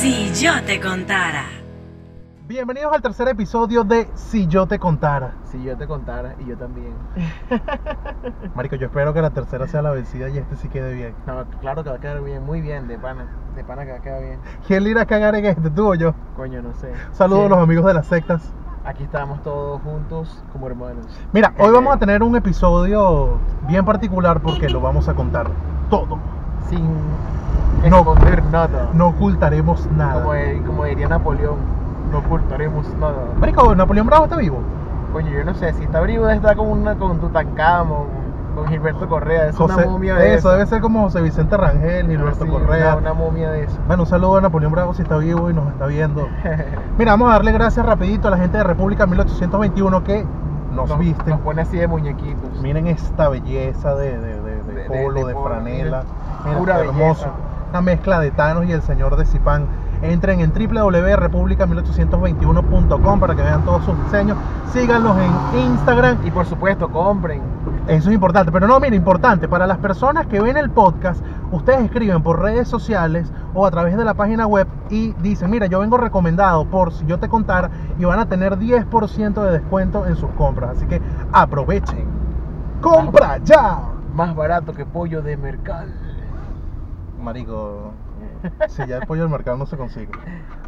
Si yo te contara. Bienvenidos al tercer episodio de Si yo te contara. Si yo te contara, y yo también. Marico, yo espero que la tercera sea la vencida y este sí quede bien. No, claro que va a quedar bien, muy bien, de pana. De pana que va a quedar bien. ¿Quién le irá a cagar en este, tú o yo? Coño, no sé. Saludos Sí, a los amigos de las sectas. Aquí estamos todos juntos como hermanos. Mira, hoy Eh, vamos a tener un episodio bien particular porque lo vamos a contar todo. Sin No. esconder nada. No ocultaremos nada. Como, como diría Napoleón, no ocultaremos nada. Marico, Napoleón Bravo está vivo. Coño, yo no sé, si está vivo está con una con Tutankamón, con Gilberto Correa, es una momia de eso debe ser como José Vicente Rangel, Gilberto Sí, Correa. Una, una momia de eso. Bueno, un saludo a Napoleón Bravo si está vivo y nos está viendo. Mira, vamos a darle gracias rapidito a la gente de República 1821 que nos, nos, viste. nos pone así de muñequitos. Miren esta belleza de, de, de- de polo, de, de franela. miren, Mira, pura qué hermoso. belleza. Una mezcla de Thanos y el señor de Zipán. Entren en www.republica1821.com para que vean todos sus diseños. Síganlos en Instagram. Y por supuesto, compren. Eso es importante. Pero no, mira, importante. Para las personas que ven el podcast, ustedes escriben por redes sociales o a través de la página web y dicen, mira, yo vengo recomendado por si yo te contara y van a tener 10% de descuento en sus compras. Así que aprovechen. ¡Compra ya! Más barato que pollo de mercal. Marico, si ya el pollo del mercado no se consigue.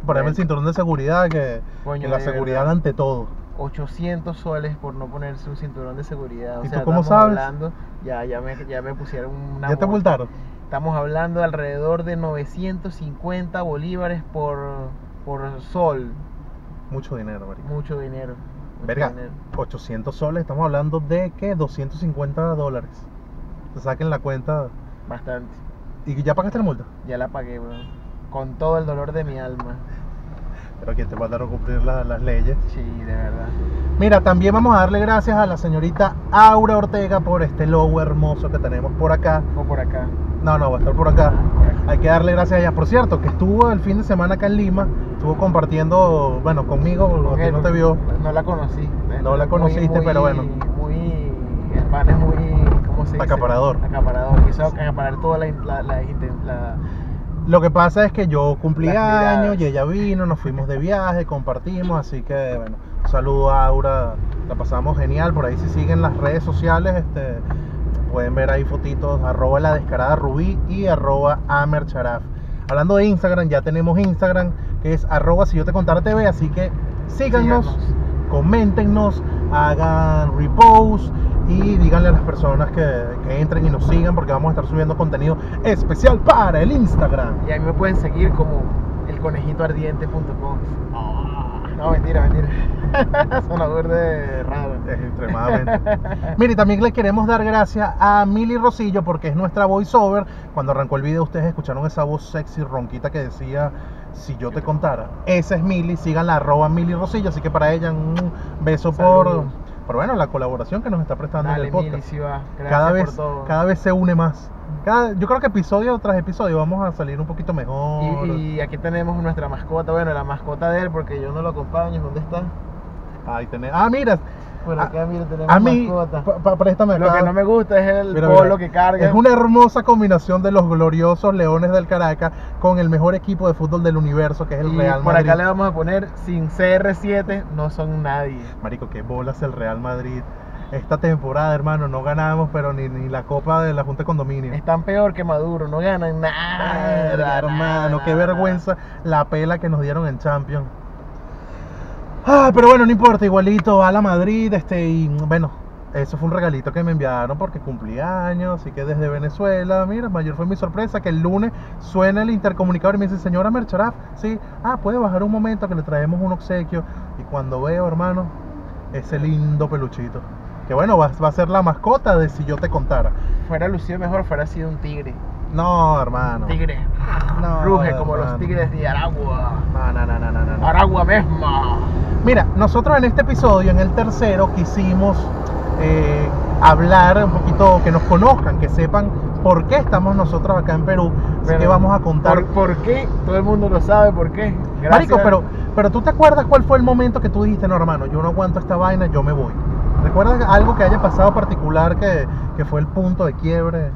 Bueno. el cinturón de seguridad, que, Coño, que la de seguridad verdad. ante todo. 800 soles por no ponerse un cinturón de seguridad. O ¿Y tú sea, cómo estamos sabes? hablando, ya, ya, me, ya me pusieron una. ¿Ya te multa. multaron? Estamos hablando de alrededor de 950 bolívares por, por sol. Mucho dinero, marico. Mucho dinero. mucho Verga, dinero. 800 soles, estamos hablando de que 250 dólares. Te saquen la cuenta. Bastante. ¿Y ya pagaste la multa? Ya la pagué, weón. Con todo el dolor de mi alma. Pero aquí te mandaron a cumplir la- las leyes. Sí, de verdad. Mira, también vamos a darle gracias a la señorita Aura Ortega por este logo hermoso que tenemos por acá. O por acá. No, no, va a estar por acá. Ah, por acá. Hay que darle gracias a ella. Por cierto, que estuvo el fin de semana acá en Lima, estuvo compartiendo, bueno, conmigo, a ti Ok, no te vio. No la conocí. No la conociste, pero bueno. Muy. El pan es muy. ¿Cómo se dice? Acaparador. Acaparador. Quiso acaparar toda la. la, la, la- Lo que pasa es que yo cumplí años y ella vino, nos fuimos de viaje, compartimos, así que bueno, saludo a Aura, la pasamos genial, por ahí si siguen las redes sociales, este, pueden ver ahí fotitos, arroba la descarada rubí y arroba amercharaf. Hablando de Instagram, ya tenemos Instagram, que es arroba si yo te contara TV, así que síganos, Síganos. coméntenos, hagan repost y díganle a las personas que, que entren y nos sigan porque vamos a estar subiendo contenido especial para el Instagram. Y a mí me pueden seguir como elconejitoardiente.com. Ah, no, mentira, mentira. Sonador de raro. Es extremadamente. Mire, también le queremos dar gracias a Mili Rosillo porque es nuestra voiceover. Cuando arrancó el video ustedes escucharon esa voz sexy ronquita que decía si yo te contara. Esa es Mili, síganla arroba Mili Rosillo, así que para ella un beso por, Por bueno, la colaboración que nos está prestando en el Mili, podcast. va. Gracias cada vez, por todo. cada vez se une más. Cada- yo creo que episodio tras episodio vamos a salir un poquito mejor. Y, y aquí tenemos nuestra mascota, bueno, la mascota de él, porque yo no lo acompaño. ¿Dónde está? Ahí tenés- Ah, mira. Por a- acá, mira, tenemos a mí, pa- préstame Lo acá. que no me gusta es el Mira, polo mira, que carga. Es una hermosa combinación de los gloriosos Leones del Caracas con el mejor equipo de fútbol del universo, que es el y Real por Madrid. acá le vamos a poner sin CR7 no son nadie. Marico, qué bolas el Real Madrid. Esta temporada, hermano, no ganamos, pero ni, ni la Copa de la Junta de Condominio. Están peor que Maduro, no ganan nada. Hermano, nada, qué nada. vergüenza la pela que nos dieron en Champions. Ah, pero bueno, no importa, igualito a la Madrid, este, y bueno, eso fue un regalito que me enviaron porque cumplí años, así que desde Venezuela, mira, mayor fue mi sorpresa que el lunes suena el intercomunicador y me dice, señora Mercharaf, sí, ah, puede bajar un momento que le traemos un obsequio. Y cuando veo, hermano, ese lindo peluchito, que bueno, va, va a ser la mascota de si yo te contara. Fuera lucido mejor, fuera sido un tigre. No, hermano. Tigre. No, Ruge como los tigres de Aragua. No, no, no, no, no, no. Aragua misma. Mira, nosotros en este episodio, en el tercero, quisimos eh, hablar un poquito, que nos conozcan, que sepan por qué estamos nosotros acá en Perú. Así que vamos a contar. ¿Por, por qué? Todo el mundo lo sabe, ¿por qué? Gracias. Marico, pero, pero tú te acuerdas cuál fue el momento que tú dijiste, no, hermano, yo no aguanto esta vaina, yo me voy. ¿Recuerdas algo que haya pasado particular que, que fue el punto de quiebre?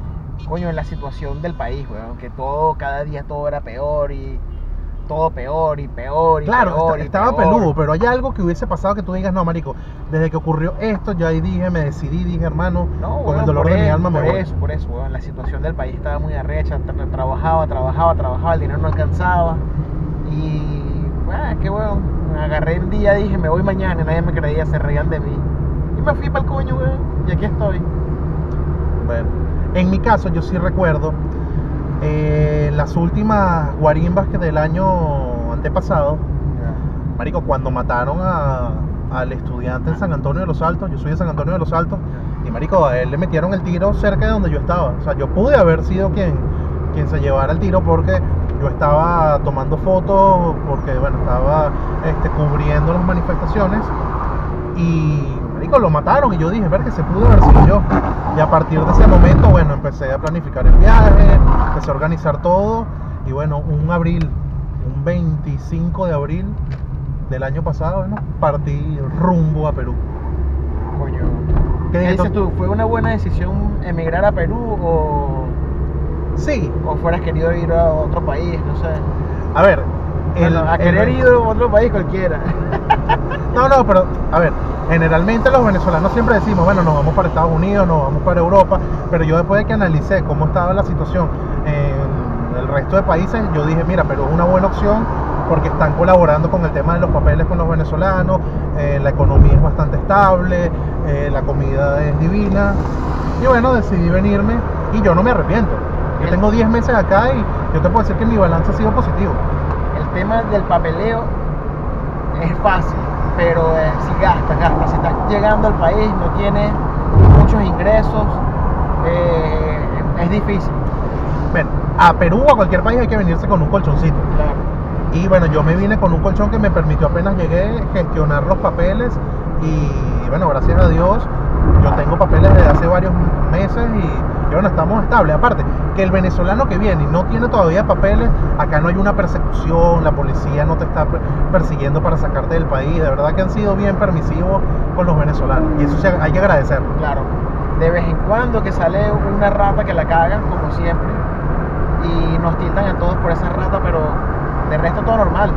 Coño, en la situación del país, weón, que todo, cada día todo era peor y todo peor y peor y Claro, peor y estaba peor. peludo, pero hay algo que hubiese pasado que tú digas, no, marico, desde que ocurrió esto, ya ahí dije, me decidí, dije, hermano, No, con el dolor de mi alma me por voy. eso, por eso, weón, la situación del país estaba muy arrecha, tra- trabajaba, trabajaba, trabajaba, el dinero no alcanzaba y, bueno, qué weón, agarré un día, dije, me voy mañana y nadie me creía, se reían de mí y me fui para el coño, weón, y aquí estoy. Bueno, en mi caso, yo sí recuerdo eh, las últimas guarimbas que del año antepasado, marico, cuando mataron a- al estudiante en San Antonio de los Altos, yo soy de San Antonio de los Altos, y marico, a él le metieron el tiro cerca de donde yo estaba. O sea, yo pude haber sido quien, quien se llevara el tiro porque yo estaba tomando fotos, porque bueno, estaba este, cubriendo las manifestaciones y marico, lo mataron y yo dije, ver que se pudo haber sido yo. Y a partir de ese momento, bueno, empecé a planificar el viaje, empecé a organizar todo y bueno, un abril, un 25 de abril del año pasado, bueno, partí rumbo a Perú. Coño. ¿Qué ¿Qué dices dices tú? ¿Fue una buena decisión emigrar a Perú o, Sí, o fueras querido ir a otro país? No sé. a ver. A querer ir a otro país cualquiera. No, no, pero a ver, generalmente los venezolanos siempre decimos, bueno, nos vamos para Estados Unidos, nos vamos para Europa, pero yo después de que analicé cómo estaba la situación en el resto de países, yo dije, mira, pero es una buena opción porque están colaborando con el tema de los papeles con los venezolanos, eh, la economía es bastante estable, eh, la comida es divina, y bueno, decidí venirme y yo no me arrepiento. Yo tengo 10 meses acá y yo te puedo decir que mi balance ha sido positivo. El tema del papeleo es fácil, pero eh, si gastas, gastas. Si estás llegando al país, no tienes muchos ingresos, eh, es difícil. Bueno, a Perú o a cualquier país hay que venirse con un colchoncito. Claro. Y bueno, yo me vine con un colchón que me permitió apenas llegué gestionar los papeles y bueno, gracias a Dios yo tengo papeles desde hace varios meses y bueno, estamos estables. Aparte, que el venezolano que viene y no tiene todavía papeles, acá no hay una persecución, la policía no te está per- persiguiendo para sacarte del país. De verdad que han sido bien permisivos con los venezolanos y eso hay que agradecerlo. Claro. De vez en cuando que sale una rata que la cagan, como siempre, y nos tildan a todos por esa rata, pero de resto todo normal.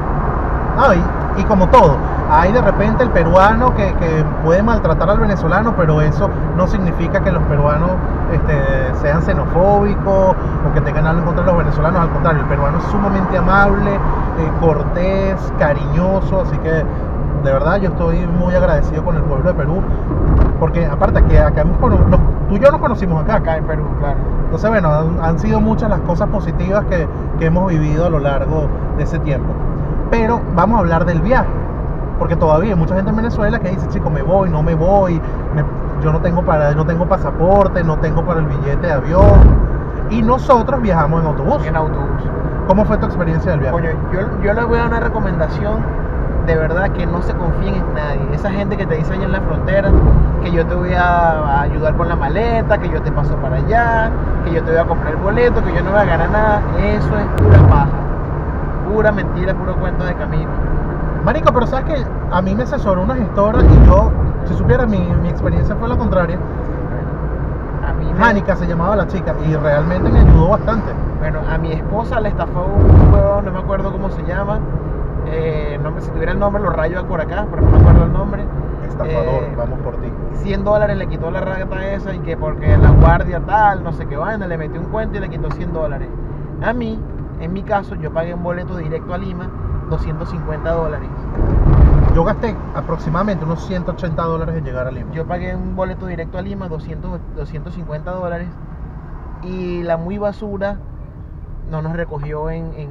No, y, y como todo, hay de repente el peruano que, que puede maltratar al venezolano, pero eso no significa que los peruanos este, sean xenofóbicos o que tengan algo en contra de los venezolanos. Al contrario, el peruano es sumamente amable, eh, cortés, cariñoso, así que de verdad yo estoy muy agradecido con el pueblo de Perú, porque aparte que acá nos- tú y yo nos conocimos acá. Acá en Perú, claro. Entonces, bueno, han, han sido muchas las cosas positivas que, que hemos vivido a lo largo de ese tiempo. Pero vamos a hablar del viaje. Porque todavía hay mucha gente en Venezuela que dice, chico, me voy, no me voy, me- yo no tengo, para, no tengo pasaporte, no tengo para el billete de avión. Y nosotros viajamos en autobús. En autobús. ¿Cómo fue tu experiencia del viaje? Coño, yo, yo les voy a dar una recomendación de verdad que no se confíen en nadie. Esa gente que te dice allá en la frontera que yo te voy a ayudar con la maleta, que yo te paso para allá, que yo te voy a comprar el boleto, que yo no voy a ganar nada, eso es pura paja. Pura mentira, puro cuento de camino. Marico, pero sabes que a mí me asesoró una gestora y yo, si supieras, mi, mi experiencia fue la contraria. A mí me- Jánica se llamaba la chica y realmente me ayudó bastante. Bueno, a mi esposa le estafó un no me acuerdo cómo se llama. Eh, no me- si tuviera el nombre lo rayo por acá, pero no me acuerdo el nombre. Estafador, Eh, vamos por ti. 100 dólares le quitó la rata esa y que porque la guardia tal, no sé qué vaina, le metió un cuento y le quitó 100 dólares. A mí, en mi caso, yo pagué un boleto directo a Lima, 250 dólares. Yo gasté aproximadamente unos 180 dólares en llegar a Lima. Yo pagué un boleto directo a Lima, 200, 250 dólares. Y la muy basura no nos recogió en, en,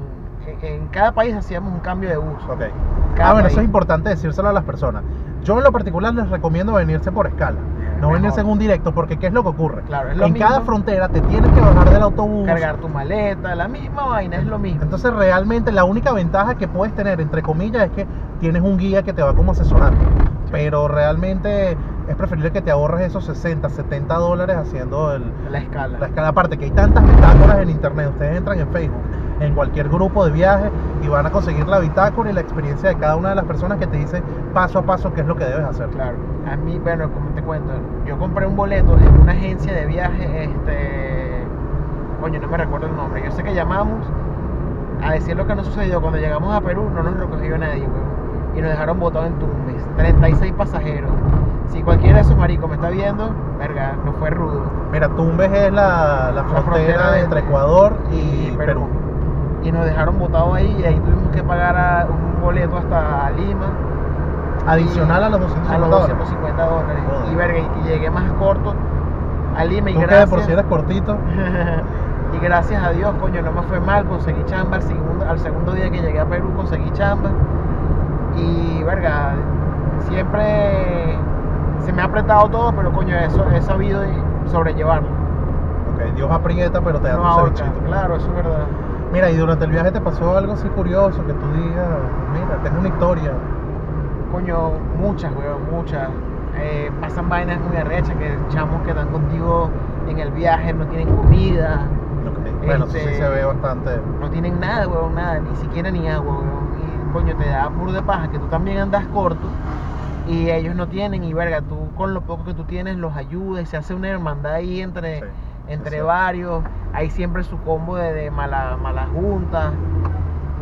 en cada país hacíamos un cambio de bus. Ok. Cada Ah, bueno, eso es importante decírselo a las personas. Yo en lo particular les recomiendo venirse por escala. No Mejor. venirse en un directo, porque ¿qué es lo que ocurre? Claro, es lo en cada frontera te tienes que bajar del autobús. Cargar tu maleta, la misma vaina, es lo mismo. Entonces realmente la única ventaja que puedes tener, entre comillas, es que tienes un guía que te va como asesorando. Pero realmente es preferible que te ahorres esos 60, 70 dólares haciendo el, La escala. la escala. Aparte que hay tantas bitácoras en internet, ustedes entran en Facebook, en cualquier grupo de viaje y van a conseguir la bitácora y la experiencia de cada una de las personas que te dice paso a paso qué es lo que debes hacer. Claro, a mí, bueno, como te cuento, yo compré un boleto en una agencia de viaje, este, coño, no me recuerdo el nombre, yo sé que llamamos a decir lo que nos sucedió, cuando llegamos a Perú no nos recogió nadie, weón. Y nos dejaron botados en Tumbes. 36 pasajeros. Si cualquiera de esos maricos me está viendo, verga, no fue rudo. Mira, Tumbes es la, la frontera, entre Ecuador y, y Perú. Perú. Y nos dejaron botados ahí y ahí tuvimos que pagar a- un boleto hasta Lima. Adicional Y- a los 250 a los dólares. 250 dólares. Y verga, y llegué más corto a Lima y Tú que gracias. por si eres cortito, y gracias a Dios, coño, no me fue mal, conseguí chamba al segundo, al segundo día que llegué a Perú, conseguí chamba. Y verga, siempre se me ha apretado todo, pero coño, eso he sabido sobrellevarlo. ok, Dios aprieta, pero te da No tu claro, eso es verdad. Mira, y durante el viaje te pasó algo así curioso que tú digas, mira, tengo una historia. Coño, muchas, weón, muchas. Eh, pasan vainas muy arrechas que chamos que están contigo en el viaje no tienen comida, Bueno, eso sí Este- se ve bastante. no tienen nada, weón, nada, ni siquiera ni agua, weón. Y coño, te da puro de paja que tú también andas corto y ellos no tienen y verga, tú con lo poco que tú tienes los ayudas y se hace una hermandad ahí entre, Sí, entre varios. Hay siempre su combo de, de mala, mala junta.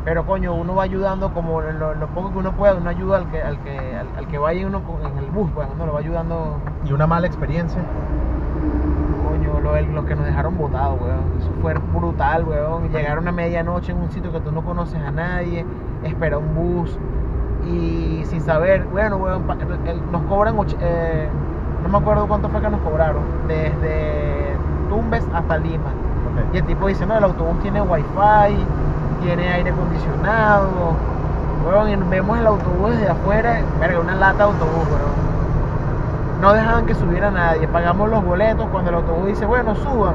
Pero coño, uno va ayudando como lo, lo poco que uno puede, uno ayuda al que, al que, al, al que vaya uno en el bus, pues uno lo va ayudando, Y una mala experiencia. coño, lo, los que nos dejaron botados, weón. Eso fue brutal, weón. Llegaron a medianoche en un sitio que tú no conoces a nadie, espera un bus y sin saber, bueno, weón, nos cobran, eh, no me acuerdo cuánto fue que nos cobraron, desde Tumbes hasta Lima. Y el tipo dice, no, el autobús tiene wifi, tiene aire acondicionado. Y vemos el autobús desde afuera, verga, una lata de autobús. No dejaban que subiera nadie, pagamos los boletos cuando el autobús dice, bueno, suban.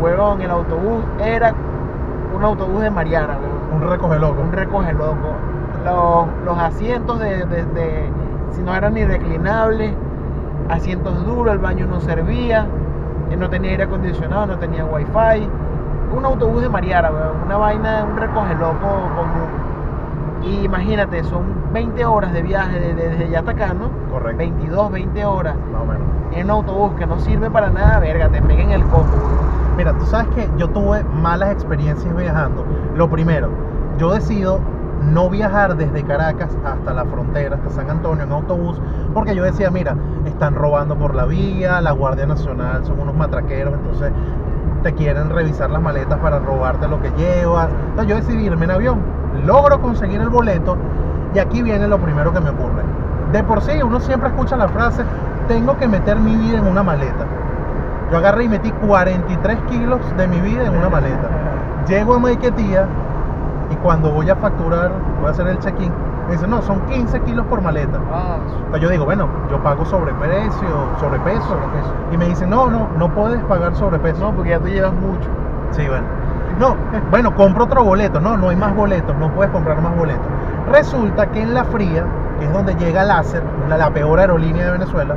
Weón, el autobús era un autobús de Mariana, weón. Un recoge loco. Un recoge loco. Los, los asientos de, de- de- si no eran ni reclinables, asientos duros, el baño no servía, no tenía aire acondicionado, no tenía wifi. Un autobús de Mariara, una vaina, un recoge loco común. Y imagínate, son 20 horas de viaje de- de- desde allá hasta acá, ¿no? Correcto. 22, 20 horas Más o menos. en un autobús que no sirve para nada, verga, te peguen el coco. Mira, tú sabes que yo tuve malas experiencias viajando. Lo primero, yo decido no viajar desde Caracas hasta la frontera, hasta San Antonio en autobús, porque yo decía, mira, están robando por la vía, la Guardia Nacional son unos matraqueros, entonces te quieren revisar las maletas para robarte lo que llevas. Entonces yo decidí irme en avión, logro conseguir el boleto y aquí viene lo primero que me ocurre. De por sí, uno siempre escucha la frase, tengo que meter mi vida en una maleta. Yo agarré y metí 43 kilos de mi vida en una maleta. Llego a Maiquetía y cuando voy a facturar, voy a hacer el check-in, me dicen, no, son 15 kilos por maleta. Ah, Entonces yo digo, bueno, yo pago sobreprecio, sobrepeso. Sobrepeso. Y me dicen, no, no, no puedes pagar sobrepeso. no, porque ya tú llevas mucho. Sí, bueno. No, bueno, compro otro boleto. No, no hay más boletos, no puedes comprar más boletos. Resulta que en la fría, que es donde llega Láser, la, la peor aerolínea de Venezuela,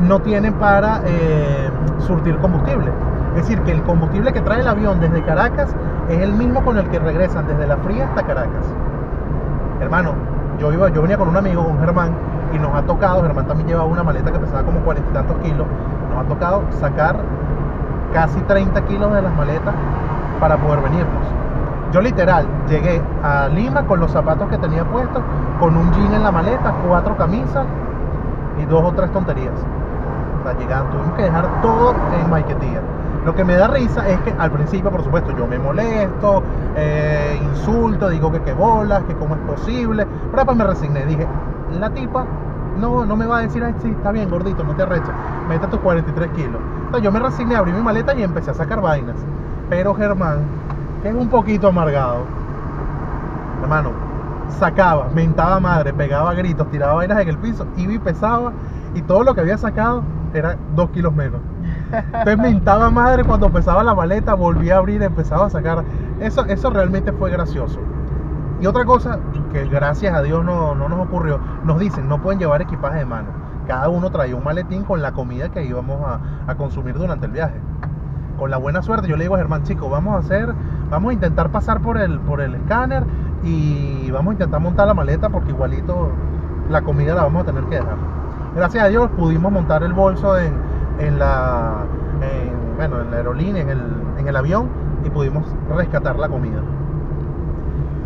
no tienen para eh, surtir combustible. Es decir, que el combustible que trae el avión desde Caracas es el mismo con el que regresan desde la fría hasta Caracas. Hermano, yo iba, yo venía con un amigo, con Germán, y nos ha tocado, Germán también llevaba una maleta que pesaba como cuarenta y tantos kilos, nos ha tocado sacar casi 30 kilos de las maletas para poder venirnos. Yo literal llegué a Lima con los zapatos que tenía puestos, con un jean en la maleta, cuatro camisas y dos o tres tonterías. O sea, llegando, tuvimos que dejar todo en Maiquetía. Lo que me da risa es que al principio, por supuesto, yo me molesto, eh, insulto, digo que qué bolas, que cómo es posible. Pero después me resigné, dije, la tipa no, no me va a decir, ay, sí, está bien, gordito, no te arreches, mete tus 43 kilos. Entonces yo me resigné, abrí mi maleta y empecé a sacar vainas. Pero Germán, que es un poquito amargado, hermano, sacaba, mentaba madre, pegaba gritos, tiraba vainas en el piso, iba y pesaba, y todo lo que había sacado era dos kilos menos. Entonces mentaba madre cuando pesaba la maleta, volvía a abrir, empezaba a sacar. Eso, eso realmente fue gracioso. Y otra cosa que gracias a Dios no, no nos ocurrió, nos dicen, no pueden llevar equipaje de mano. Cada uno traía un maletín con la comida que íbamos a, a consumir durante el viaje. Con la buena suerte, yo le digo a Germán, chicos, vamos a hacer, vamos a intentar pasar por el, por el escáner y vamos a intentar montar la maleta porque igualito la comida la vamos a tener que dejar. Gracias a Dios pudimos montar el bolso en, en la, en, bueno, en la aerolínea, en el, en el avión y pudimos rescatar la comida.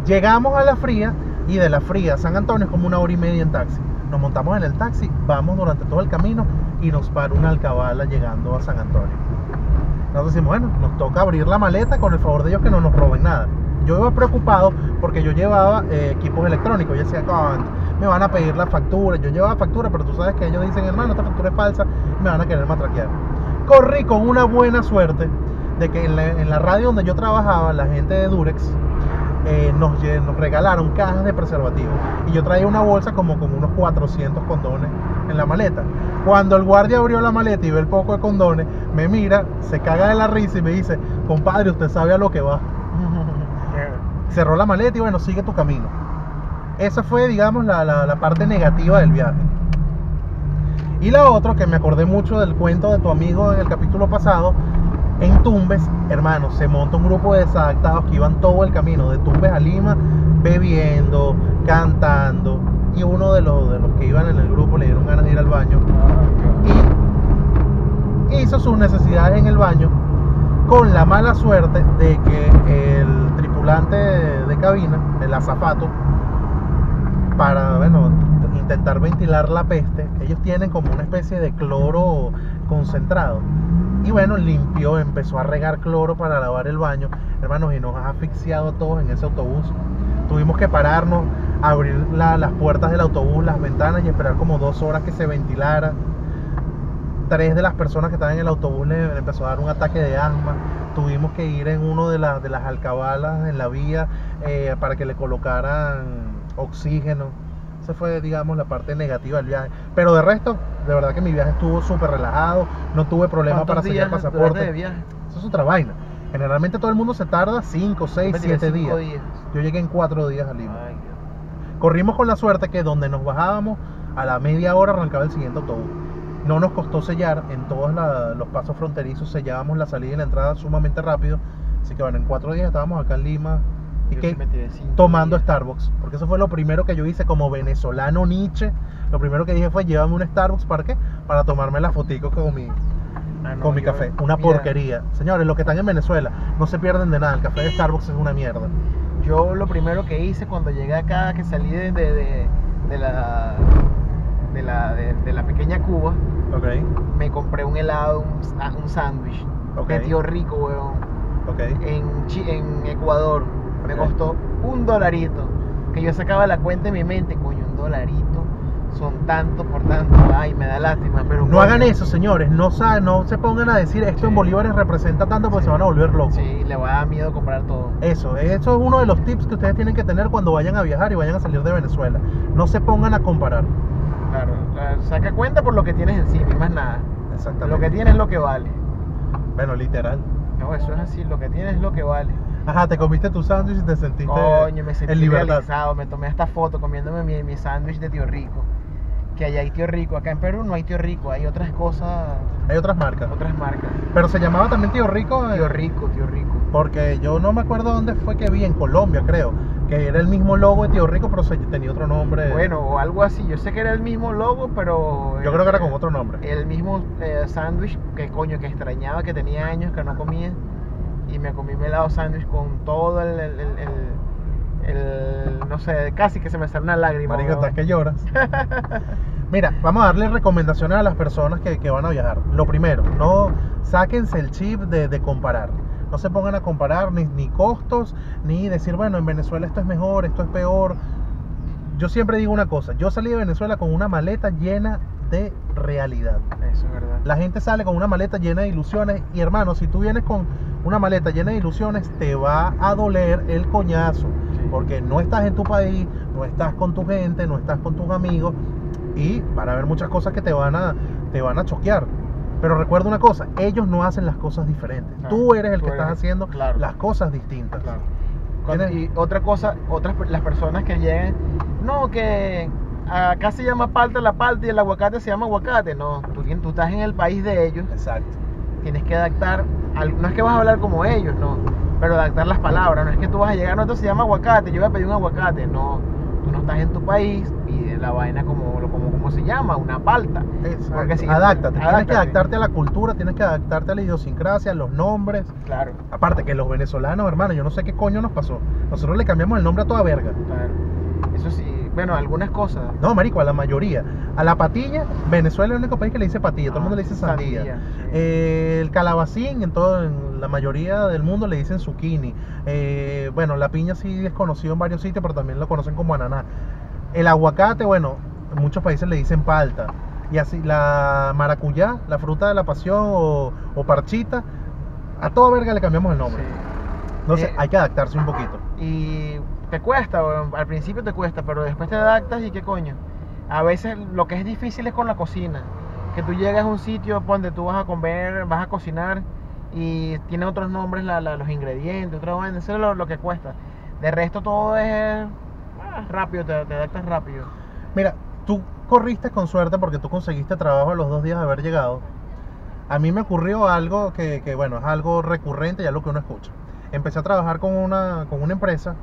Llegamos a la fría y de la fría a San Antonio es como una hora y media en taxi. Nos montamos en el taxi, vamos durante todo el camino y nos para una alcabala llegando a San Antonio. Nosotros decimos, bueno, nos toca abrir la maleta con el favor de ellos que no nos roben nada. Yo iba preocupado porque yo llevaba eh, equipos electrónicos. Yo decía, "Coño, me van a pedir la factura. Yo llevaba factura, pero tú sabes que ellos dicen, hermano, esta factura es falsa, me van a querer matraquear. Corrí con una buena suerte de que en la, en la radio donde yo trabajaba, la gente de Durex, eh, nos, nos regalaron cajas de preservativos. Y yo traía una bolsa como con unos 400 condones en la maleta. Cuando el guardia abrió la maleta y ve el poco de condones, me mira, se caga de la risa y me dice, compadre, usted sabe a lo que va. Cerró la maleta y bueno, sigue tu camino. Esa fue, digamos, la, la- parte negativa del viaje. Y la otra, que me acordé mucho del cuento de tu amigo en el capítulo pasado, en Tumbes, hermano, se monta un grupo de desadaptados que iban todo el camino, de Tumbes a Lima, bebiendo, cantando. Y uno de los, de los que iban en el grupo le dieron ganas de ir al baño y hizo sus necesidades en el baño con la mala suerte de que el tripulante de cabina, el azafato, para bueno, intentar ventilar la peste, ellos tienen como una especie de cloro concentrado. Y bueno, limpió, empezó a regar cloro para lavar el baño, hermanos, y nos ha asfixiado a todos en ese autobús. Tuvimos que pararnos, abrir la- las puertas del autobús, las ventanas y esperar como dos horas que se ventilara tres de las personas que estaban en el autobús le, empezó a dar un ataque de asma. Tuvimos que ir en uno de, las de las alcabalas en la vía eh, para que le colocaran oxígeno. Esa fue, digamos, la parte negativa del viaje. Pero de resto, de verdad que mi viaje estuvo súper relajado. No tuve problema para ¿Cuántos sacar días duraste pasaporte. de viaje? Eso es otra vaina. Generalmente todo el mundo se tarda 5, 6, Me tiré 7 cinco días. Yo llegué en 4 días a Lima. Ay. Corrimos con la suerte que donde nos bajábamos, a la media hora arrancaba el siguiente autobús. No nos costó sellar, en todos la- los pasos fronterizos sellábamos la salida y la entrada sumamente rápido. Así que bueno, en cuatro días estábamos acá en Lima y que tomando. Starbucks. Porque eso fue lo primero que yo hice como venezolano Nietzsche. Lo primero que dije fue llévame un Starbucks ¿para qué? Para tomarme la fotico con mi, Ah, no, con mi yo- café. Una mira, porquería. Señores, los que están en Venezuela, no se pierden de nada. El café de Starbucks es una mierda. Yo lo primero que hice cuando llegué acá, que salí de, de, de- de la de la, de, de la pequeña Cuba, me compré un helado, un, sa- un sándwich Ok. de tío rico, weón, ok. en, en Ecuador. Me costó un dolarito. Que yo sacaba la cuenta en mi mente, coño, un dolarito. Son tanto por tanto. Ay, me da lástima, pero. No coño, hagan eso, señores. No, sa- no se pongan a decir esto en bolívares representa tanto porque Sí. se van a volver locos. Sí, le va a dar miedo comprar todo. Eso, eso es uno de los tips que ustedes tienen que tener cuando vayan a viajar y vayan a salir de Venezuela. No se pongan a comparar. Claro, la- saca cuenta por lo que tienes encima y más nada. Exactamente. Lo que tienes es lo que vale. Bueno, literal. No, eso es así, lo que tienes es lo que vale. Ajá, te comiste tu sándwich y te sentiste Coño, me sentí en libertad. realizado, me tomé esta foto comiéndome mi, mi sándwich de tío rico. Que allá hay tío rico, acá en Perú no hay tío rico, hay otras cosas, Hay otras marcas. otras marcas. Pero se llamaba también Tío Rico. eh, Tío rico, tío rico. Porque yo no me acuerdo dónde fue que vi, en Colombia creo. Que era el mismo logo de Tío Rico, pero tenía otro nombre. Bueno, o algo así. Yo sé que era el mismo logo, pero. Yo creo que era con otro nombre. El mismo eh, sándwich que coño, que extrañaba, que tenía años que no comía. Y me comí mi helado sándwich con todo el, el, el- el- el- No sé, casi que se me sale una lágrima. Marico, estás que lloras. Mira, vamos a darle recomendaciones a las personas que, que van a viajar. Lo primero, no sáquense el chip de, de comparar. No se pongan a comparar ni, ni costos, ni decir, bueno, en Venezuela esto es mejor, esto es peor. Yo siempre digo una cosa, yo salí de Venezuela con una maleta llena de realidad. Eso es verdad. La gente sale con una maleta llena de ilusiones y hermano, si tú vienes con una maleta llena de ilusiones, te va a doler el coñazo, Sí. porque no estás en tu país, no estás con tu gente, no estás con tus amigos y van a haber muchas cosas que te van a te van a choquear. Pero recuerda una cosa, ellos no hacen las cosas diferentes. Claro, tú eres el tú que eres- estás haciendo claro. las cosas distintas. Claro. Cuando- Tienes- y otra cosa, otras las personas que llegan, no, que acá se llama palta la palta y el aguacate se llama aguacate. No, tú, tú estás en el país de ellos, Exacto. tienes que adaptar, no es que vas a hablar como ellos, no, pero adaptar las palabras, no es que tú vas a llegar, no, esto se llama aguacate, yo voy a pedir un aguacate, no, tú no estás en tu país, pide la vaina como, lo- como, se llama, una palta. Exacto. Porque si- adáctate, tienes que adaptarte a la cultura, tienes que adaptarte a la idiosincrasia, a los nombres. Claro, Aparte que los venezolanos, hermano, yo no sé qué coño nos pasó. Nosotros le cambiamos el nombre a toda verga. claro. Eso sí, bueno, algunas cosas. No, marico, a la mayoría. A la patilla, Venezuela es el único país que le dice patilla, todo el Ah, mundo le dice sandía. sandía, sí. Eh, el calabacín, en, todo, en la mayoría del mundo le dicen zucchini. Eh, bueno, la piña sí es conocido en varios sitios, pero también lo conocen como ananá. El aguacate, bueno, en muchos países le dicen palta. Y así, la maracuyá, la fruta de la pasión o, o parchita, a toda verga le cambiamos el nombre. Sí. Entonces Eh, hay que adaptarse un poquito. Y te cuesta, al principio te cuesta, pero después te adaptas y qué coño. A veces lo que es difícil es con la cocina. Que tú llegas a un sitio donde tú vas a comer, vas a cocinar y tiene otros nombres la- la- los ingredientes, otra vaina, eso es lo, lo que cuesta. De resto todo es ah, rápido, te, te adaptas rápido. Mira, tú corriste con suerte porque tú conseguiste trabajo a los dos días de haber llegado. A mí me ocurrió algo que, que, bueno, es algo recurrente y algo que uno escucha. Empecé a trabajar con una, con una empresa,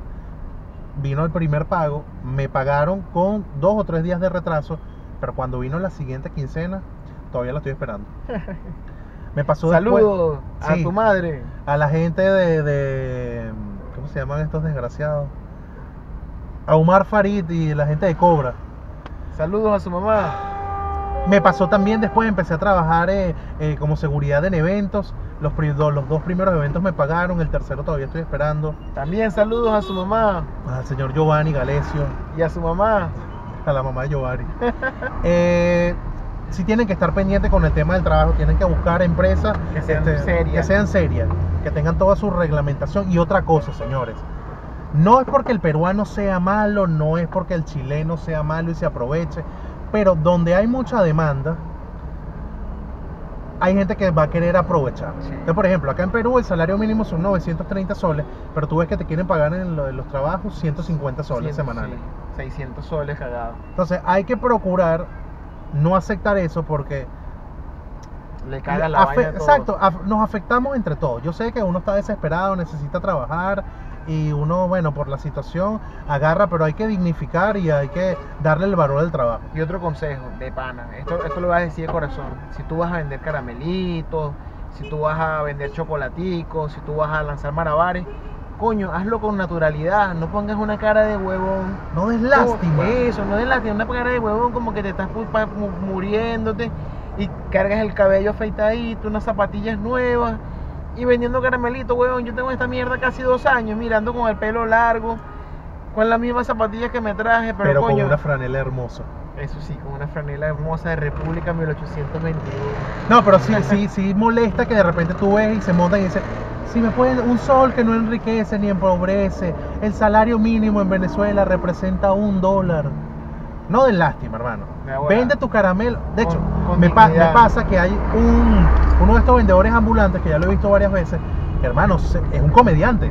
vino el primer pago, me pagaron con dos o tres días de retraso, pero cuando vino la siguiente quincena, todavía la estoy esperando. Me pasó Saludos a Sí. tu madre. a la gente de, de- ¿Cómo se llaman estos desgraciados? A Omar Farid y la gente de Cobra. Saludos a su mamá. Me pasó también después, empecé a trabajar eh, eh, como seguridad en eventos. Los, los dos primeros eventos me pagaron, el tercero todavía estoy esperando. También saludos a su mamá Al señor Giovanni Galesio, y a su mamá. a la mamá de Giovanni. Eh, sí tienen que estar pendientes con el tema del trabajo, tienen que buscar empresas Que sean este, serias. que sean serias, que tengan toda su reglamentación. Y otra cosa, señores, no es porque el peruano sea malo, no es porque el chileno sea malo y se aproveche, pero donde hay mucha demanda, hay gente que va a querer aprovechar. Sí. Entonces, por ejemplo, acá en Perú el salario mínimo son 930 soles, pero tú ves que te quieren pagar en, lo- en los trabajos 150 soles semanales. sí, 600 soles cagado. Entonces hay que procurar no aceptar eso porque Le caga la vaina a exacto, nos afectamos entre todos. Yo sé que uno está desesperado, necesita trabajar y uno, bueno, por la situación agarra, pero hay que dignificar y hay que darle el valor al trabajo. Y otro consejo de pana, esto, esto lo vas a decir de corazón. Si tú vas a vender caramelitos, si tú vas a vender chocolaticos, si tú vas a lanzar malabares, coño, hazlo con naturalidad, no pongas una cara de huevón. No des lástima. Eso, no des lástima, una cara de huevón como que te estás muriéndote y cargas el cabello afeitadito, unas zapatillas nuevas y vendiendo caramelitos, huevón. Yo tengo esta mierda casi dos años mirando con el pelo largo, con las mismas zapatillas que me traje, pero, pero coño. con una franela hermosa. Eso sí, con una franela hermosa de República 1821. No, pero sí, sí, sí molesta que de repente tú ves y se montan y dicen, si me pueden, un sol que no enriquece ni empobrece, el salario mínimo en Venezuela representa un dólar. No den lástima, hermano. Vende tu caramelo. De hecho, Con- con me, pa- me dignidad. pasa que hay un, uno de estos vendedores ambulantes, que ya lo he visto varias veces, que hermano, es un comediante.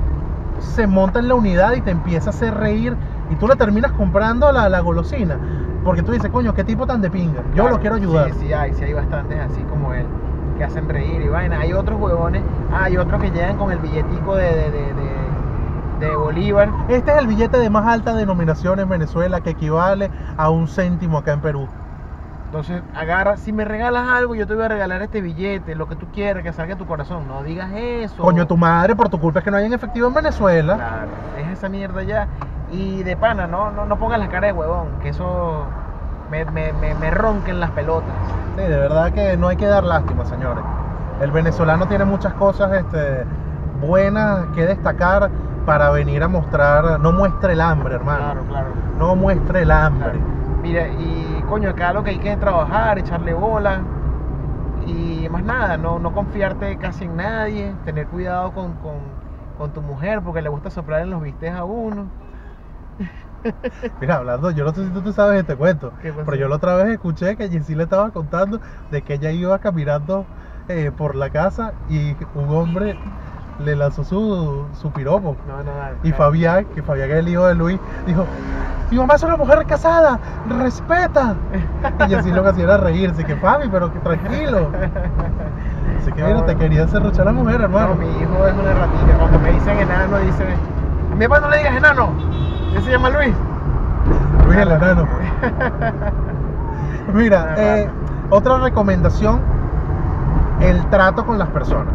Se monta en la unidad y te empieza a hacer reír y tú le terminas comprando la, la golosina. Porque tú dices, coño, qué tipo tan de pinga. Yo Claro, lo quiero ayudar. Sí, sí hay, sí hay bastantes así como él, que hacen reír y vaina. Hay otros huevones, ah, hay otros que llegan con el billetico de, de, de, de- de Bolívar. Este es el billete de más alta denominación en Venezuela que equivale a un céntimo acá en Perú. Entonces, agarra, si me regalas algo, yo te voy a regalar este billete, lo que tú quieras, que salga de tu corazón. No digas eso. Coño, tu madre, por tu culpa es que no hay en efectivo en Venezuela. Claro, es esa mierda ya. Y de pana, no, no, no pongas la cara de huevón, que eso me, me, me, me ronquen las pelotas. Sí, de verdad que no hay que dar lástima, señores. El venezolano tiene muchas cosas este, buenas que destacar para venir a mostrar. No muestre el hambre, hermano. Claro, claro. No muestre el hambre. Claro. Mira, y coño, acá lo que hay que es trabajar, echarle bola y más nada, no, no confiarte casi en nadie, tener cuidado con, con, con tu mujer porque le gusta soplar en los vistes a uno. Mira, hablando, yo no sé si tú, tú sabes este cuento, pero yo la otra vez escuché que Jessy le estaba contando de que ella iba caminando eh, por la casa y un hombre le lanzó su, su piropo. No, no, dale, Y. Fabián, que Fabián es el hijo de Luis, dijo, mi mamá es una mujer casada, respeta. Y Jessy lo que hacía era reírse, que Fabi, pero que tranquilo. Así que mira, te quería serruchar a la mujer, hermano. No, mi hijo es una ratita. Cuando me dicen enano, dice, mi papá no le digas enano, él se llama Luis. Luis el enano. Mira, eh, otra recomendación, el trato con las personas.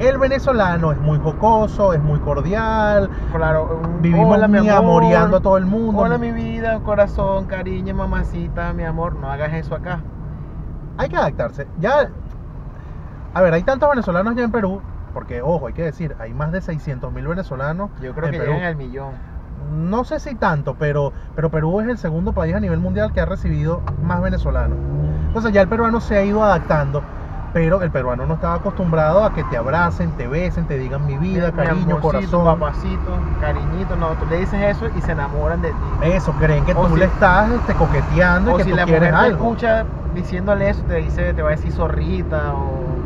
El venezolano es muy jocoso, es muy cordial, Claro, vivimos hola, mi amor. amoreando a todo el mundo. Hola mi vida, corazón, cariño, mamacita, mi amor, no hagas eso acá. Hay que adaptarse. Ya, a ver, hay tantos venezolanos ya en Perú, porque ojo, hay que decir, hay más de 600 mil venezolanos Yo creo en que Perú. llegan al millón. No sé si tanto, pero, pero Perú es el segundo país a nivel mundial que ha recibido más venezolanos. Entonces ya el peruano se ha ido adaptando, pero el peruano no estaba acostumbrado a que te abracen, te besen, te digan mi vida, Mi cariño, amorcito, corazón. papacito, cariñito, no, tú le dices eso y se enamoran de ti. Eso, creen que O tú si- le estás este, coqueteando y que si tú la quieres mujer te algo. escucha diciéndole eso, te dice, te va a decir zorrita o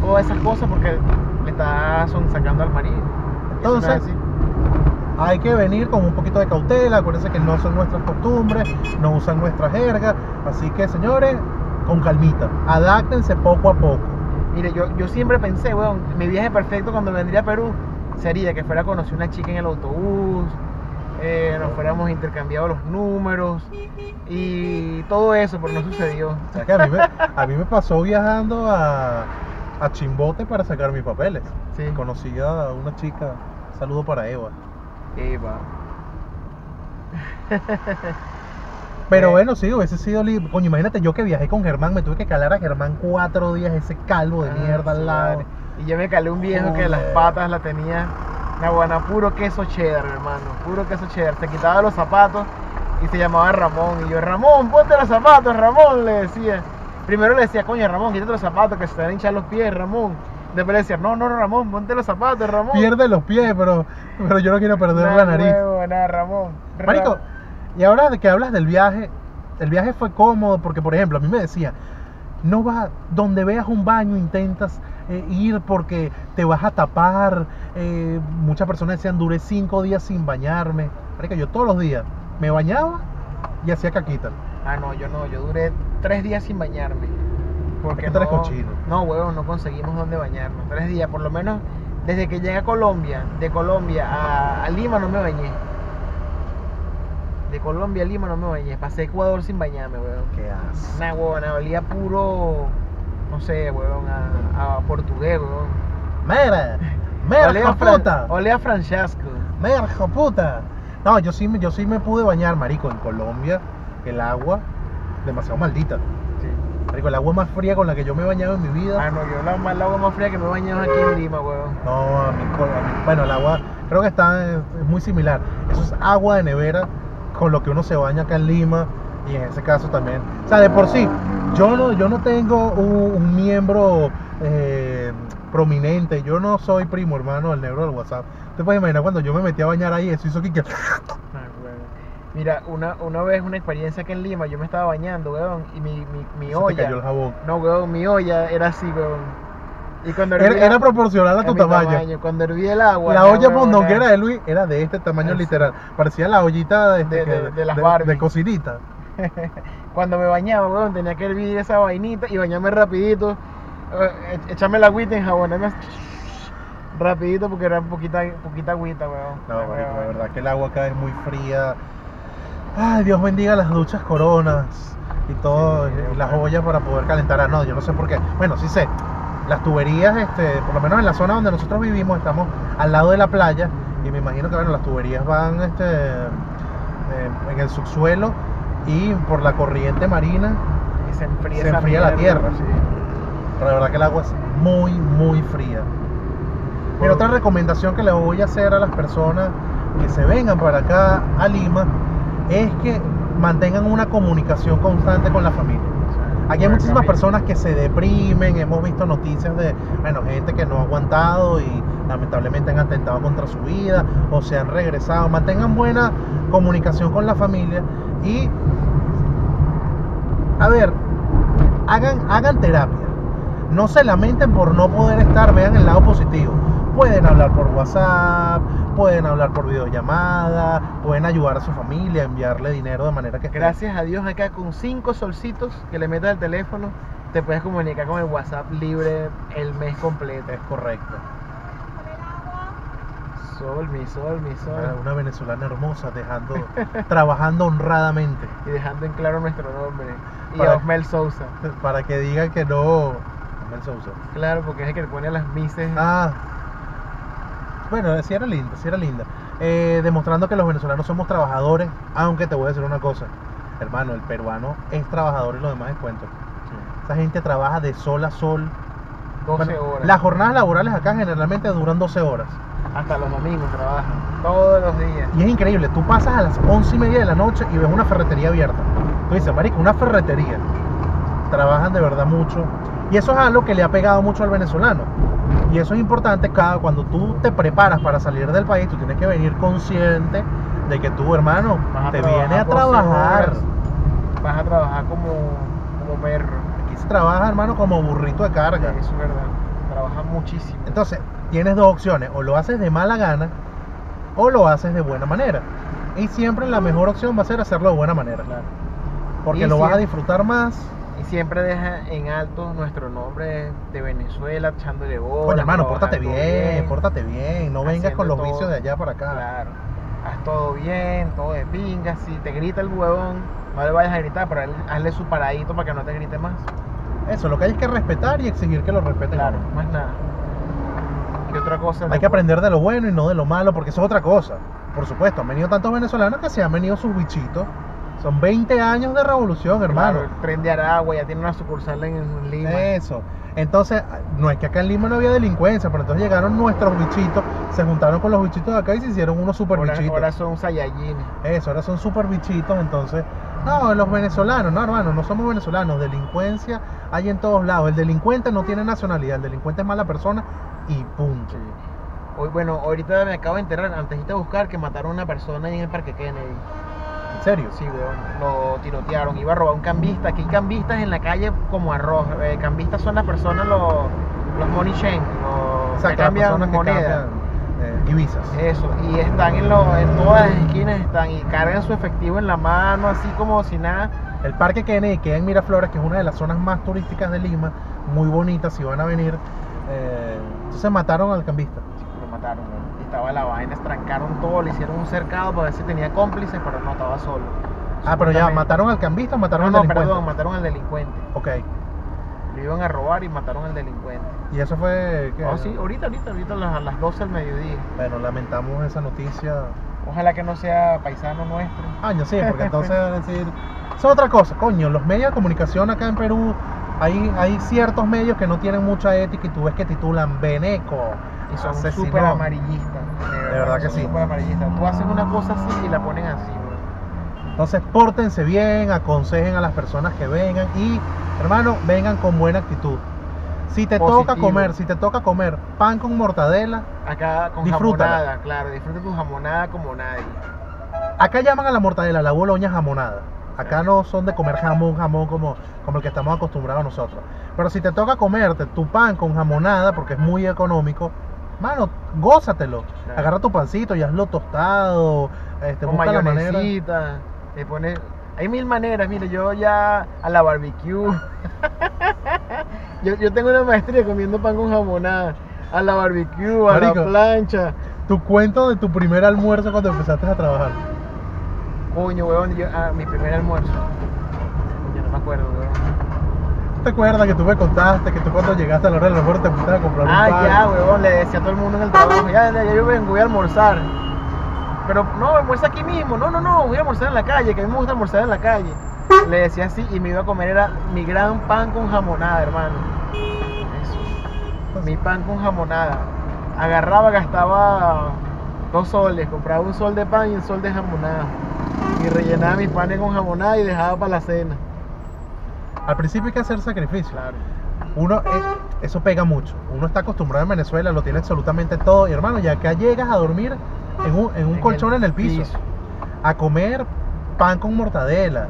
todas esas cosas porque le estás sacando al marido. Entonces. Hay que venir con un poquito de cautela, acuérdense que no son nuestras costumbres, no usan nuestra jerga, así que señores, con calmita, adáctense poco a poco. Mire, yo, yo siempre pensé, weón, mi viaje perfecto cuando vendría a Perú sería que fuera a conocer una chica en el autobús, eh, nos fuéramos intercambiados los números y todo eso, pero no sucedió. O sea que a mí me, a mí me pasó viajando a, a Chimbote para sacar mis papeles. Sí. Conocí a una chica, saludo para Eva. Eva. Pero Eh. bueno, sí, hubiese sido li- Coño, imagínate yo que viajé con Germán, me tuve que calar a Germán cuatro días, ese calvo de Ah, mierda al lado. Y yo me calé un viejo que las patas la tenía. Naguana, puro queso cheddar, hermano. Puro queso cheddar. Se quitaba los zapatos y se llamaba Ramón. Y yo, Ramón, ponte los zapatos, Ramón, le decía. Primero le decía, coño, Ramón, quítate los zapatos que se te van a hinchar los pies, Ramón. Después le decía, no, no, Ramón, ponte los zapatos, Ramón. Pierde los pies, pero, pero yo no quiero perder la nariz. huevo, nah, Ramón. Marico, y ahora de que hablas del viaje, el viaje fue cómodo porque, por ejemplo, a mí me decía, no vas, donde veas un baño intentas eh, ir porque te vas a tapar. eh, muchas personas decían, duré cinco días sin bañarme. Marico, yo todos los días me bañaba y hacía caquita. Ah, no, yo no, yo duré tres días sin bañarme. Porque que no, cochino. no, huevón, no conseguimos dónde bañarnos. Tres días, por lo menos desde que llegué a Colombia, de Colombia a, a Lima no me bañé. De Colombia a Lima no me bañé. Pasé Ecuador sin bañarme, huevón. ¿Qué haces? Una huevona, olía puro, no sé, huevón, a, a portugués, huevón. Mira, mira, Olía puta. olía a Francesco. Hijo puta. No, yo sí, me- yo sí me pude bañar, marico, en Colombia. El agua, demasiado maldita. Sí. Marico, el agua más fría con la que yo me he bañado en mi vida. Ah, no, yo la, el agua más fría que me he bañado aquí en Lima, huevón. No, a mí, a mí- bueno, el agua creo que está es, es muy similar. Eso es agua de nevera con lo que uno se baña acá en Lima y en ese caso también. O sea, de por sí, yo no, yo no tengo un, un miembro eh, prominente, yo no soy primo hermano del negro del WhatsApp. Te puedes imaginar cuando yo me metí a bañar ahí, eso hizo que... que- Ah. Mira, una, una vez una experiencia aquí en Lima, yo me estaba bañando, weón, y mi, mi, mi se te olla. cayó el jabón. No, weón, mi olla era así, weón. Y cuando Era, hervía- era proporcional a tu tamaño. Cuando hervía el agua. La olla weón, mondonguera era- de Luis era de este tamaño literal. Parecía la ollita de, este De- de- de las de, cocinita. Cuando me bañaba, weón, tenía que hervir esa vainita y bañarme rapidito. eh, e- echarme la agüita en jabón. Rapidito porque era poquita, poquita agüita, weón. No, marico, la weón. verdad que el agua acá es muy fría. Ay, Dios bendiga las duchas coronas y todo, Sí, y las ollas para poder calentar. Ah, no, yo no sé por qué. Bueno, sí sé. Las tuberías, este, por lo menos en la zona donde nosotros vivimos, estamos al lado de la playa y me imagino que bueno, las tuberías van este, eh, en el subsuelo y por la corriente marina, Y se enfría, Se esa enfría la tierra. sí. pero la verdad que el agua es muy, muy fría. Mira, otra recomendación que le voy a hacer a las personas que se vengan para acá a Lima es que mantengan una comunicación constante con la familia. Aquí hay muchísimas personas que se deprimen, hemos visto noticias de, bueno, gente que no ha aguantado y lamentablemente han atentado contra su vida o se han regresado. Mantengan buena comunicación con la familia y, a ver, hagan, hagan terapia. No se lamenten por no poder estar, vean el lado positivo. Pueden hablar por WhatsApp, pueden hablar por videollamada, pueden ayudar a su familia, enviarle dinero de manera que esté- Gracias a Dios acá con cinco solcitos que le metas al teléfono te puedes comunicar con el WhatsApp libre el mes completo. Es correcto. sol, mi sol, mi sol. una venezolana hermosa dejando, trabajando honradamente. Y dejando en claro nuestro nombre. Y Para- a Osmel Sousa. Para que digan que no. Mel Sousa. Claro, porque es el que le pone las mises. Ah. Bueno, sí era linda, sí era linda. Eh, demostrando que los venezolanos somos trabajadores, aunque te voy a decir una cosa. Hermano, el peruano es trabajador y lo demás es cuento. Esa gente trabaja de sol a sol. 12 Bueno, horas. Las jornadas laborales acá generalmente duran 12 horas. Hasta los domingos trabajan. Todos los días. Y es increíble, tú pasas a las 11 y media de la noche y ves una ferretería abierta. Tú dices, marico, una ferretería. Trabajan de verdad mucho. Y eso es algo que le ha pegado mucho al venezolano. Y eso es importante cada cuando tú te preparas para salir del país, tú tienes que venir consciente de que tú, hermano, te viene a 12 trabajar. horas. Vas a trabajar como, como perro. Aquí se trabaja, hermano, como burrito de carga. Eso es verdad. Trabajas muchísimo. Entonces, tienes dos opciones, o lo haces de mala gana o lo haces de buena manera. Y siempre la mejor opción va a ser hacerlo de buena manera. Claro. Porque Y lo vas a disfrutar más. Y siempre deja en alto nuestro nombre de Venezuela, echándole bola. Coño, hermano, pórtate bien, pórtate bien. No vengas con los vicios de allá para acá. Claro. Haz todo bien, todo de pinga. Si te grita el huevón, no le vayas a gritar, pero hazle- hazle su paradito para que no te grite más. Eso, lo que hay es que respetar y exigir que lo respeten. Claro, más nada. ¿Qué otra cosa? Hay que aprender de lo bueno y no de lo malo, porque eso es otra cosa. Por supuesto, han venido tantos venezolanos que se han venido sus bichitos. Son 20 años de revolución, hermano. Claro, el tren de Aragua ya tiene una sucursal en, Lima. Eso. Entonces, no es que acá en Lima no había delincuencia, pero entonces llegaron nuestros bichitos, se juntaron con los bichitos de acá y se hicieron unos super ahora, bichitos. ahora son Saiyajines. Eso, ahora son super bichitos, entonces. No, los venezolanos, no, hermano, no somos venezolanos. Delincuencia hay en todos lados. El delincuente no tiene nacionalidad, el delincuente es mala persona y punto. Hoy, bueno, ahorita me acabo de enterar, antes de buscar, que mataron a una persona ahí en el Parque Kennedy. ¿En serio? Sí, weón, lo tirotearon, iba a robar un cambista. Aquí hay cambistas en la calle como arroz. Eh, cambistas son las personas, los, los money chain, los Exacto, que cambian personas que moneda. cambian, eh, divisas. Eso, y están en, lo- en todas las esquinas, están y cargan su efectivo en la mano, así como si nada. El Parque Kennedy queda en Miraflores, que es una de las zonas más turísticas de Lima, muy bonita, si van a venir. Eh, entonces mataron al cambista. Lo mataron, estaba la vaina, trancaron todo, le hicieron un cercado para ver si tenía cómplices, pero no estaba solo. Ah, pero ya, ¿mataron al cambista o mataron No, al no, delincuente? perdón, mataron al delincuente. Ok. Lo iban a robar y mataron al delincuente. Y eso fue. ¿qué? Oh, sí, ahorita, ahorita, ahorita a las, a las 12 del mediodía. Bueno, lamentamos esa noticia. Ojalá que no sea paisano nuestro. Años, sí, porque entonces decir. Es otra cosa, coño. Los medios de comunicación acá en Perú, hay, hay ciertos medios que no tienen mucha ética y tú ves que titulan Beneco. Y son súper amarillistas. De verdad que son sí. súper amarillistas. Tú haces una cosa así y la ponen así, bro. Entonces, pórtense bien, aconsejen a las personas que vengan y, hermano, vengan con buena actitud. Si te toca comer, si te toca comer pan con mortadela, Acá con Disfrútala. jamonada, claro. Disfruta tu jamonada como nadie. acá llaman a la mortadela la boloña jamonada. Acá no son de comer jamón, jamón como, como el que estamos acostumbrados nosotros. Pero si te toca comerte tu pan con jamonada, porque es muy económico, mano, gózatelo. Claro. Agarra tu pancito y hazlo tostado. Este, con busca la manera. Le pones... Hay mil maneras, mire, yo ya a la barbecue. yo, yo tengo una maestría comiendo pan con jamonada. A la barbecue, a Marico. la plancha. Tu cuento de tu primer almuerzo cuando empezaste a trabajar. Coño, weón, yo, ah, mi primer almuerzo. Yo no me acuerdo, weón. ¿Te acuerdas que tú me contaste que tú cuando llegaste a la hora del almuerzo te fuiste a comprar un Ah, pan? ya, weón, le decía a todo el mundo en el trabajo, ya, ya, ya yo vengo, voy a almorzar. Pero no, almuerza aquí mismo, no, no, no, voy a almorzar en la calle, que a mí me gusta almorzar en la calle. Le decía así y me iba a comer, era mi gran pan con jamonada, hermano. Eso, mi pan con jamonada. Agarraba, gastaba dos soles, compraba un sol de pan y un sol de jamonada. Y rellenaba mis panes con jamonada y dejaba para la cena. Al principio hay que hacer sacrificio. Claro. Uno, es- eso pega mucho. Uno está acostumbrado en Venezuela, lo tiene absolutamente todo. Y hermano, ya acá llegas a dormir en un, en un En colchón el en el piso, piso. a comer pan con mortadela.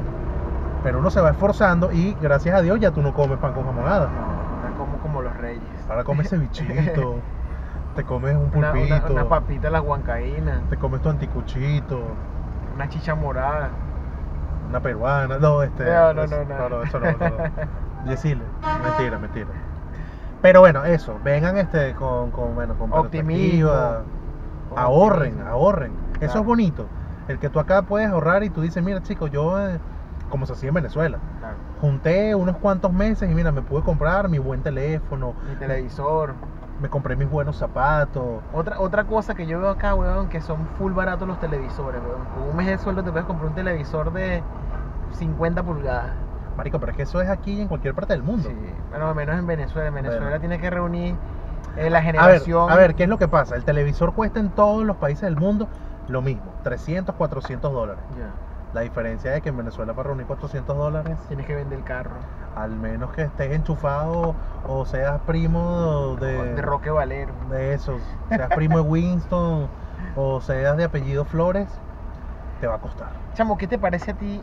Pero uno se va esforzando y gracias a Dios ya tú no comes pan con jamonada. No, como, como los reyes. Ahora comes cevichito, te comes un pulpito, una, una papita, las huancaínas, te comes tu anticuchito, una chicha morada. Una peruana. No, este. No, no, es- no, no. no, eso no, no. Yesile, mentira, mentira. Pero bueno, eso, vengan este con, con bueno, con Optimismo. ahorren, optimismo. ahorren. Eso es bonito. El que tú acá puedes ahorrar y tú dices, mira chicos, yo, eh, como se hacía en Venezuela, Claro. junté unos cuantos meses y mira, me pude comprar mi buen teléfono, Mi televisor. Me compré mis buenos zapatos. Otra, otra cosa que yo veo acá, weón, que son full baratos los televisores, weón. Con un mes de sueldo te puedes comprar un televisor de 50 pulgadas. Marico, pero es que eso es aquí en cualquier parte del mundo. Sí, al menos en Venezuela. En Venezuela Bueno. tiene que reunir eh, la A ver, generación. a ver, ¿qué es lo que pasa? El televisor cuesta en todos los países del mundo lo mismo, 300, 400 dólares. Ya, La diferencia es que en Venezuela para reunir 400 dólares, tienes que vender el carro. al menos que estés enchufado o seas primo de, De Roque Valero. de esos, seas primo de Winston o seas de apellido Flores, te va a costar. Chamo, ¿qué te parece a ti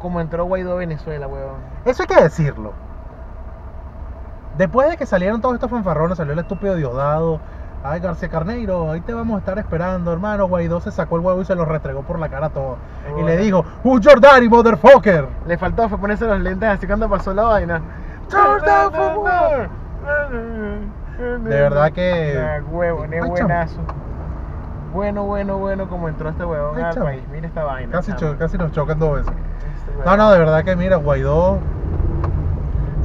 cómo entró Guaidó a Venezuela, weón? Eso hay que decirlo. Después de que salieron todos estos fanfarrones, salió el estúpido Diosdado. Ay, García Carneiro, ahí te vamos a estar esperando, hermano. Guaidó se sacó el huevo y se lo restregó por la cara a todo. Y le dijo, Who's your daddy, motherfucker? Le faltó fue ponerse los lentes así cuando pasó la vaina. Jordan. De verdad que- Ah, huevo, ne Ay, chamo. buenazo. Bueno, bueno, bueno, como entró este huevón Ay, al chamo. país. Mira esta vaina. Casi, chamo. cho- casi nos chocan dos veces. Este No, no, de verdad que mira, Guaidó.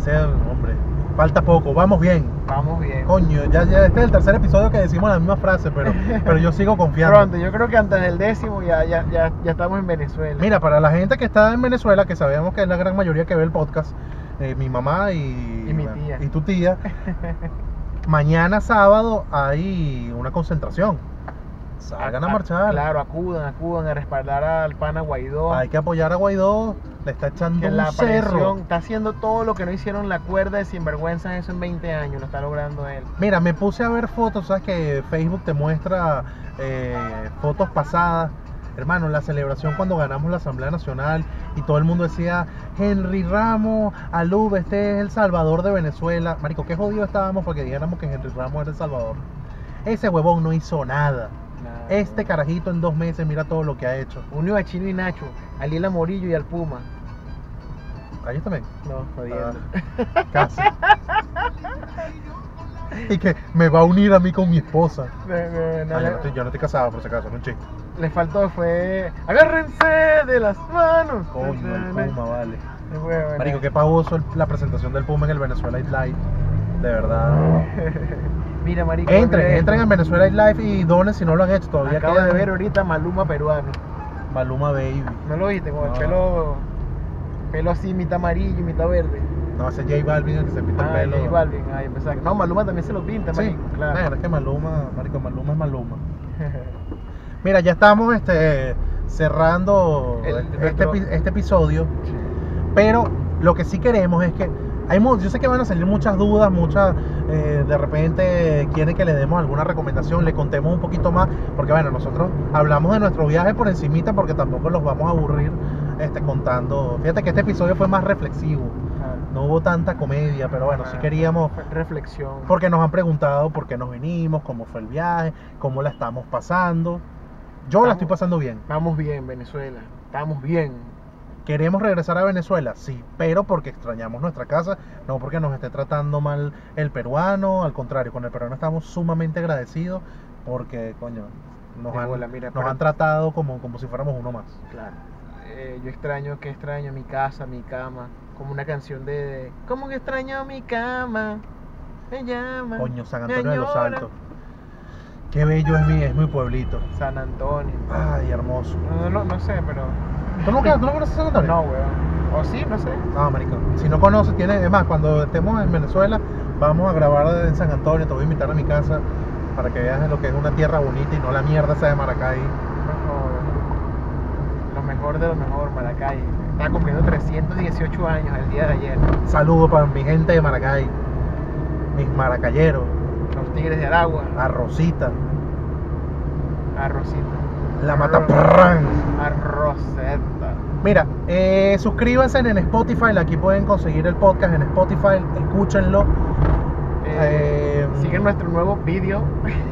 Hombre, falta poco, vamos bien. Vamos bien. Coño, ya, ya este es el tercer episodio que decimos la misma frase, pero, pero yo sigo confiando. Pronto, yo creo que antes del décimo ya, ya, ya, ya estamos en Venezuela. Mira, para la gente que está en Venezuela, que sabemos que es la gran mayoría que ve el podcast, eh, mi mamá y, Y mi tía. y tu tía, mañana sábado hay una concentración. Salgan a, marchar. Claro, acudan, acudan a respaldar al pana Guaidó. Hay que apoyar a Guaidó, le está echando que un la cerro. aparición está haciendo todo lo que no hicieron la cuerda de sinvergüenzas eso en 20 años, lo está logrando él. Mira, me puse a ver fotos, sabes que Facebook te muestra eh, fotos pasadas. Hermano, la celebración cuando ganamos la Asamblea Nacional y todo el mundo decía, Henry Ramos, Alub, este es el salvador de Venezuela. Marico, qué jodido estábamos porque dijéramos que Henry Ramos era el salvador. Ese huevón no hizo nada. Este carajito en dos meses, mira todo lo que ha hecho. Unió a Chino y Nacho, a Lila Morillo y al Puma. Ahí también. No, jodiendo. Ah, casi. y que me va a unir a mí con mi esposa. No, no, no, Ah, yo, no estoy, yo no estoy casado, por si acaso, no un chiste. Le faltó fue. Agárrense de las manos. Coño, el Puma, vale. Marico, ¿no? qué pavoso la presentación del Puma en el Venezuela Live. De verdad. Mira, marico. Entren, mira entren en. Venezuela Live y donen si no lo han hecho todavía. Acabo de ver ahorita Maluma peruano. Maluma Baby. ¿No lo viste? Con No. el pelo. Pelo así, mitad amarillo y mitad verde. No, ese J Balvin el que se pinta Ah, el pelo. J Balvin. Ay, pensaba No, Maluma también se lo pinta, Sí, marico. Claro. Nah, es que Maluma, Marico, Maluma es Maluma. Mira, ya estamos este, cerrando El- este, nuestro- este episodio. Pero lo que sí queremos es que hay yo sé que van a salir muchas dudas, muchas eh, de repente quieren que le demos alguna recomendación, le contemos un poquito más, porque bueno, nosotros hablamos de nuestro viaje por encimita porque tampoco los vamos a aburrir este, contando. Fíjate que este episodio fue más reflexivo, no hubo tanta comedia, pero bueno, sí queríamos, Reflexión. porque nos han preguntado por qué nos vinimos, cómo fue el viaje, cómo la estamos pasando. Yo la estoy pasando bien. Estamos bien, Venezuela. Estamos bien. ¿Queremos regresar a Venezuela? Sí, pero porque extrañamos nuestra casa, no porque nos esté tratando mal el peruano, al contrario, con el peruano estamos sumamente agradecidos porque, coño, nos, han, bola, mira, nos pero- han tratado como, como si fuéramos uno más. Claro. Eh, yo extraño, que extraño mi casa, mi cama. Como una canción de. ¿Cómo que extraño mi cama? Me llama. Coño, San Antonio de los. Altos. Qué bello es mi, es mi pueblito. San Antonio. Ay, hermoso. No, no, no sé, pero. ¿Tú nunca, ¿tú no conoces San Antonio? No, weón. O sí, no sé. No, marico. Si no conoces, tiene, es más, cuando estemos en Venezuela, vamos a grabar en San Antonio, te voy a invitar a mi casa para que veas lo que es una tierra bonita y no la mierda esa de Maracay. Lo mejor de lo mejor, Maracay. Está cumpliendo 318 años el día de ayer. Saludos para mi gente de Maracay, mis maracayeros, Tigres de Aragua. a Rosita, Arrocito. la Mataprán. Arroceta. Mira, eh, suscríbanse en Spotify, aquí pueden conseguir el podcast en Spotify, escúchenlo. Eh, Eh, Siguen nuestro nuevo vídeo.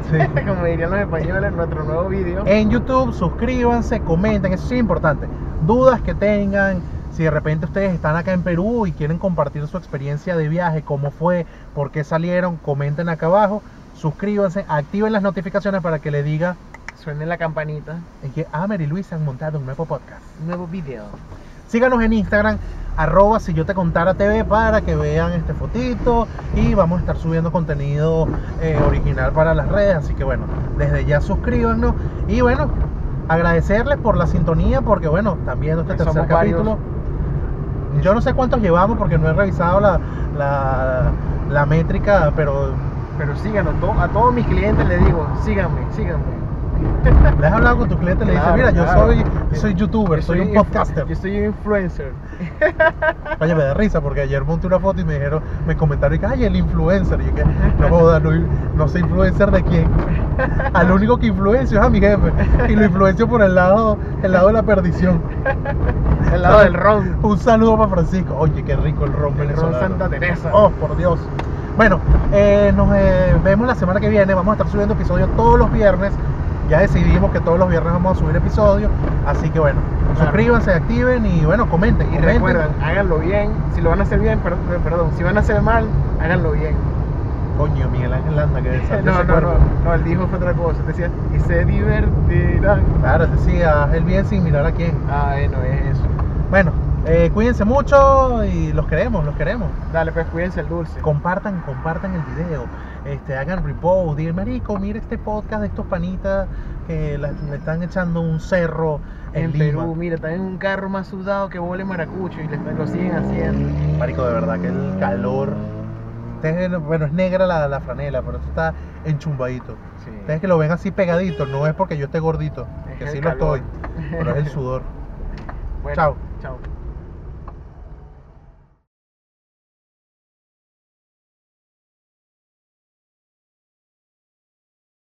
Sí. Como dirían los españoles, nuestro nuevo vídeo. En YouTube, suscríbanse, comenten, eso sí es importante. Dudas que tengan, si de repente ustedes están acá en Perú y quieren compartir su experiencia de viaje, cómo fue, por qué salieron, comenten acá abajo, suscríbanse, activen las notificaciones para que le diga Suene la campanita. en que Amer y Luis han montado un nuevo podcast. Un nuevo video. Síganos en Instagram, arroba si yo te contara TV para que vean este fotito y vamos a estar subiendo contenido eh, original para las redes, así que bueno, desde ya suscríbanos y bueno, agradecerles por la sintonía porque bueno, están viendo este Que tercer varios. Yo no sé cuántos llevamos porque no he revisado la, la, la métrica, pero Pero síganos, to- a todos mis clientes les digo, síganme, síganme. le has hablado con tu cliente y le dices, Claro, mira, yo soy, yo soy youtuber, Yo soy un podcaster. Yo soy un influencer. Oye, me da risa porque ayer monté una foto y me dijeron, me comentaron que, ay, el influencer. Y yo que, no joda, no, no sé influencer de quién. Al único que influencio es a mi jefe. Y lo influencio por el lado, el lado de la perdición. El lado del ron. Un saludo para Francisco. Oye, qué rico el ron El ron venezolano. Santa Teresa. Oh, por Dios. Bueno, eh, nos eh, vemos la semana que viene. Vamos a estar subiendo episodios todos los viernes. Ya decidimos que todos los viernes vamos a subir episodios. Así que bueno, Claro. suscríbanse, activen y bueno, comenten. Y comenten. recuerden, háganlo bien. Si lo van a hacer bien, per- perdón, si van a hacer mal, háganlo bien. Coño, Miguel Ángel Landa, que desarrolló No, ese no, cuerpo. no, no, él dijo fue otra cosa. Decía, y se divertirán. Claro, decía, haz el bien sin mirar a quién. Ah, bueno, es eso. Bueno, eh, cuídense mucho y los queremos, los queremos. Dale, pues cuídense el dulce. Compartan, compartan el video, este, hagan repost, digan, marico, mira este podcast de estos panitas que la- le están echando un cerro en, En Lima. Perú, mira, están en un carro más sudado que vole maracucho y le lo siguen haciendo. Marico, de verdad que el calor... Bueno, es negra la, la franela, pero esto está enchumbadito. Sí. Ustedes que lo ven así pegadito, no es porque yo esté gordito, Es que sí lo estoy, pero es el sudor. Bueno, Chao. Chao.